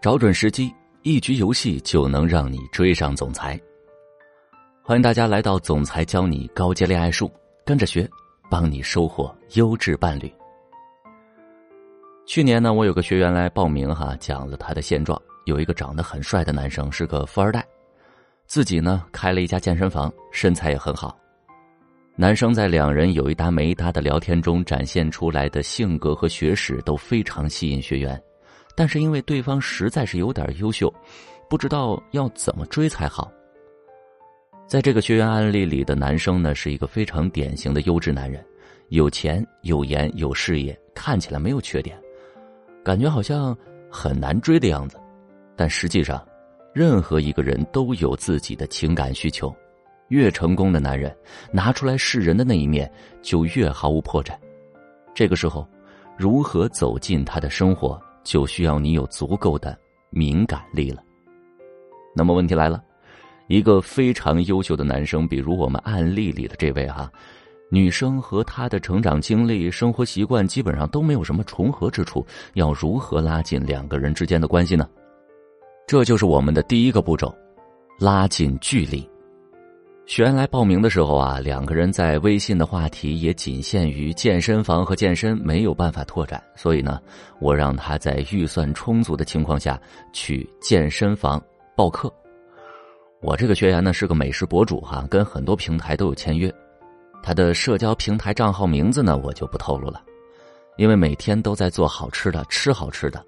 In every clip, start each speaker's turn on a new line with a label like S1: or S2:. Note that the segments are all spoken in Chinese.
S1: 找准时机，一局游戏就能让你追上总裁。欢迎大家来到总裁教你高阶恋爱术，跟着学，帮你收获优质伴侣。去年呢，我有个学员来报名哈，讲了他的现状。有一个长得很帅的男生，是个富二代，自己呢开了一家健身房，身材也很好。男生在两人有一搭没一搭的聊天中展现出来的性格和学识都非常吸引学员。但是因为对方实在是有点优秀，不知道要怎么追才好。在这个学员案例里的男生呢，是一个非常典型的优质男人，有钱、有颜、有事业，看起来没有缺点，感觉好像很难追的样子。但实际上，任何一个人都有自己的情感需求，越成功的男人，拿出来示人的那一面就越毫无破绽。这个时候，如何走进他的生活？就需要你有足够的敏感力了。那么问题来了，一个非常优秀的男生，比如我们案例里的这位哈，女生和他的成长经历、生活习惯基本上都没有什么重合之处，要如何拉近两个人之间的关系呢？这就是我们的第一个步骤，拉近距离。学员来报名的时候啊，两个人在微信的话题也仅限于健身房和健身，没有办法拓展。所以呢，我让他在预算充足的情况下去健身房报课。我这个学员呢是个美食博主哈，跟很多平台都有签约。他的社交平台账号名字呢我就不透露了，因为每天都在做好吃的，吃好吃的。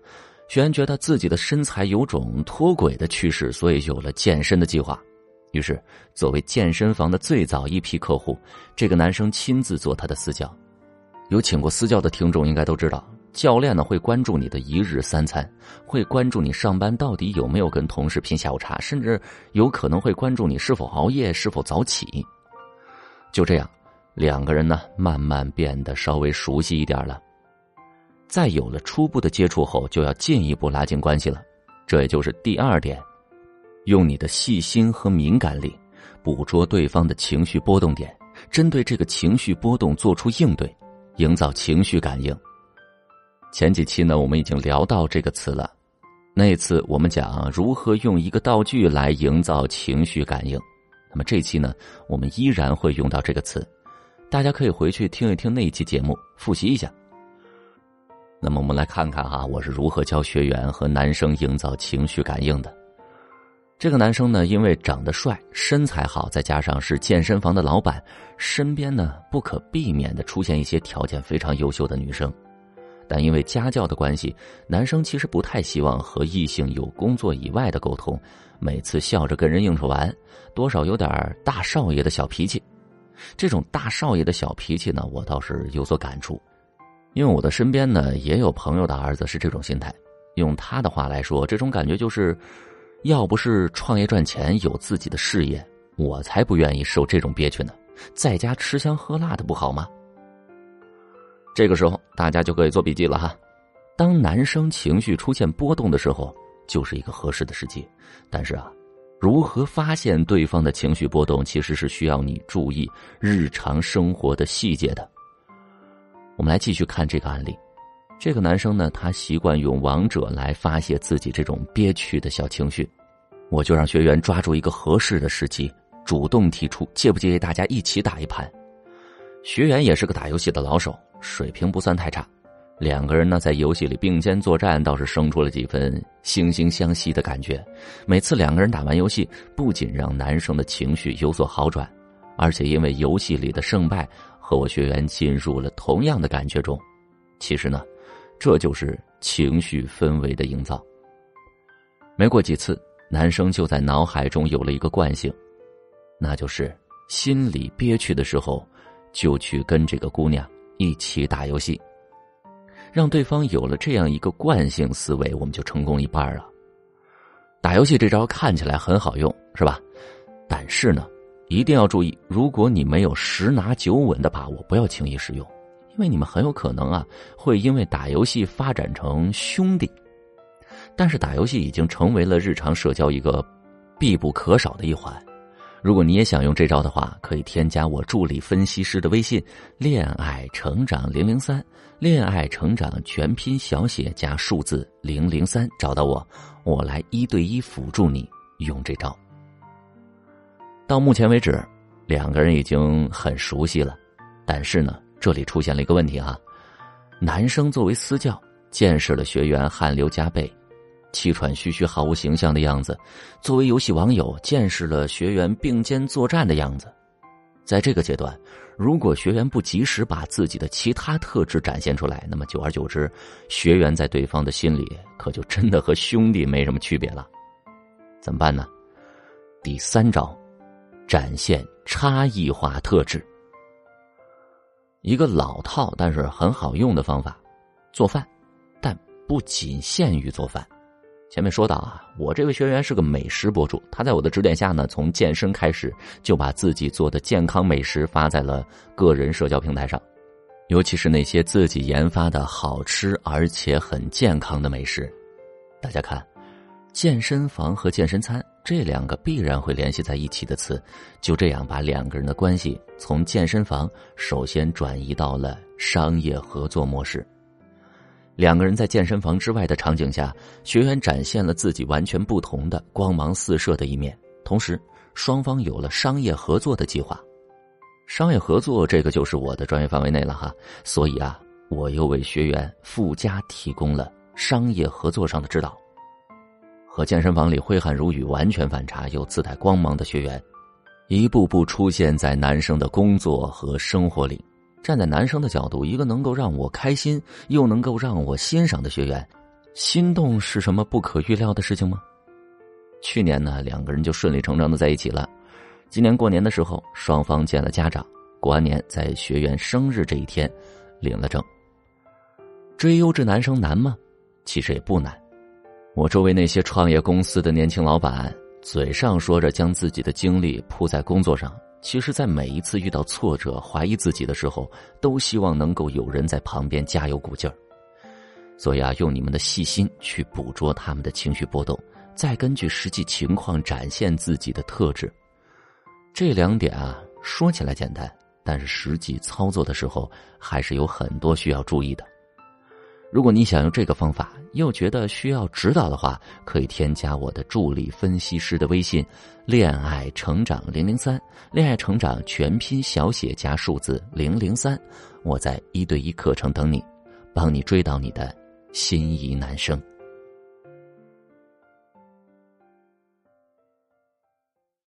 S1: 学员觉得自己的身材有种脱轨的趋势，所以有了健身的计划。于是，作为健身房的最早一批客户，这个男生亲自做他的私教。有请过私教的听众应该都知道，教练呢会关注你的一日三餐，会关注你上班到底有没有跟同事拼下午茶，甚至有可能会关注你是否熬夜、是否早起。就这样，两个人呢慢慢变得稍微熟悉一点了。在有了初步的接触后，就要进一步拉近关系了。这也就是第二点。用你的细心和敏感力，捕捉对方的情绪波动点，针对这个情绪波动做出应对，营造情绪感应。前几期呢，我们已经聊到这个词了。那次我们讲如何用一个道具来营造情绪感应。那么这期呢，我们依然会用到这个词，大家可以回去听一听那一期节目，复习一下。那么我们来看看哈，我是如何教学员和男生营造情绪感应的。这个男生呢，因为长得帅、身材好，再加上是健身房的老板，身边呢不可避免的出现一些条件非常优秀的女生。但因为家教的关系，男生其实不太希望和异性有工作以外的沟通，每次笑着跟人应酬完，多少有点大少爷的小脾气。这种大少爷的小脾气呢，我倒是有所感触，因为我的身边呢也有朋友的儿子是这种心态。用他的话来说，这种感觉就是。要不是创业赚钱有自己的事业，我才不愿意受这种憋屈呢。在家吃香喝辣的不好吗？这个时候大家就可以做笔记了哈。当男生情绪出现波动的时候，就是一个合适的时机。但是啊，如何发现对方的情绪波动，其实是需要你注意日常生活的细节的。我们来继续看这个案例。这个男生呢，他习惯用王者来发泄自己这种憋屈的小情绪，我就让学员抓住一个合适的时机，主动提出介不介意大家一起打一盘。学员也是个打游戏的老手，水平不算太差，两个人呢在游戏里并肩作战，倒是生出了几分惺惺相惜的感觉。每次两个人打完游戏，不仅让男生的情绪有所好转，而且因为游戏里的胜败和我学员进入了同样的感觉中。其实呢。这就是情绪氛围的营造。没过几次，男生就在脑海中有了一个惯性，那就是心里憋屈的时候，就去跟这个姑娘一起打游戏，让对方有了这样一个惯性思维，我们就成功一半了。打游戏这招看起来很好用，是吧？但是呢，一定要注意，如果你没有十拿九稳的把握，不要轻易使用。因为你们很有可能啊，会因为打游戏发展成兄弟，但是打游戏已经成为了日常社交一个必不可少的一环。如果你也想用这招的话，可以添加我助理分析师的微信“恋爱成长零零三”，恋爱成长全拼小写加数字零零三，找到我，我来一对一辅助你用这招。到目前为止，两个人已经很熟悉了，但是呢，这里出现了一个问题哈，男生作为私教，见识了学员汗流浃背。气喘吁吁、毫无形象的样子，作为游戏网友，见识了学员并肩作战的样子。在这个阶段，如果学员不及时把自己的其他特质展现出来，那么久而久之，学员在对方的心里可就真的和兄弟没什么区别了。怎么办呢？第三招，展现差异化特质。一个老套但是很好用的方法，做饭，但不仅限于做饭。前面说到啊，我这位学员是个美食博主，他在我的指点下呢，从健身开始就把自己做的健康美食发在了个人社交平台上，尤其是那些自己研发的好吃而且很健康的美食。大家看，健身房和健身餐这两个必然会联系在一起的词，就这样把两个人的关系从健身房首先转移到了商业合作模式。两个人在健身房之外的场景下，学员展现了自己完全不同的光芒四射的一面。同时，双方有了商业合作的计划。商业合作这个就是我的专业范围内了哈，所以啊，我又为学员附加提供了商业合作上的指导。和健身房里挥汗如雨、完全反差又自带光芒的学员，一步步出现在男生的工作和生活里。站在男生的角度，一个能够让我开心又能够让我欣赏的学员，心动是什么不可预料的事情吗？去年呢，两个人就顺理成章的在一起了。今年过年的时候，双方见了家长，过完年在学员生日这一天领了证。追优质男生难吗？其实也不难。我周围那些创业公司的年轻老板，嘴上说着将自己的精力扑在工作上。其实，在每一次遇到挫折、怀疑自己的时候，都希望能够有人在旁边加油鼓劲儿。所以啊，用你们的细心去捕捉他们的情绪波动，再根据实际情况展现自己的特质。这两点啊，说起来简单，但是实际操作的时候，还是有很多需要注意的。如果你想用这个方法，又觉得需要指导的话，可以添加我的助理分析师的微信“恋爱成长零零三”，恋爱成长全拼小写加数字零零三，我在一对一课程等你，帮你追到你的心仪男生。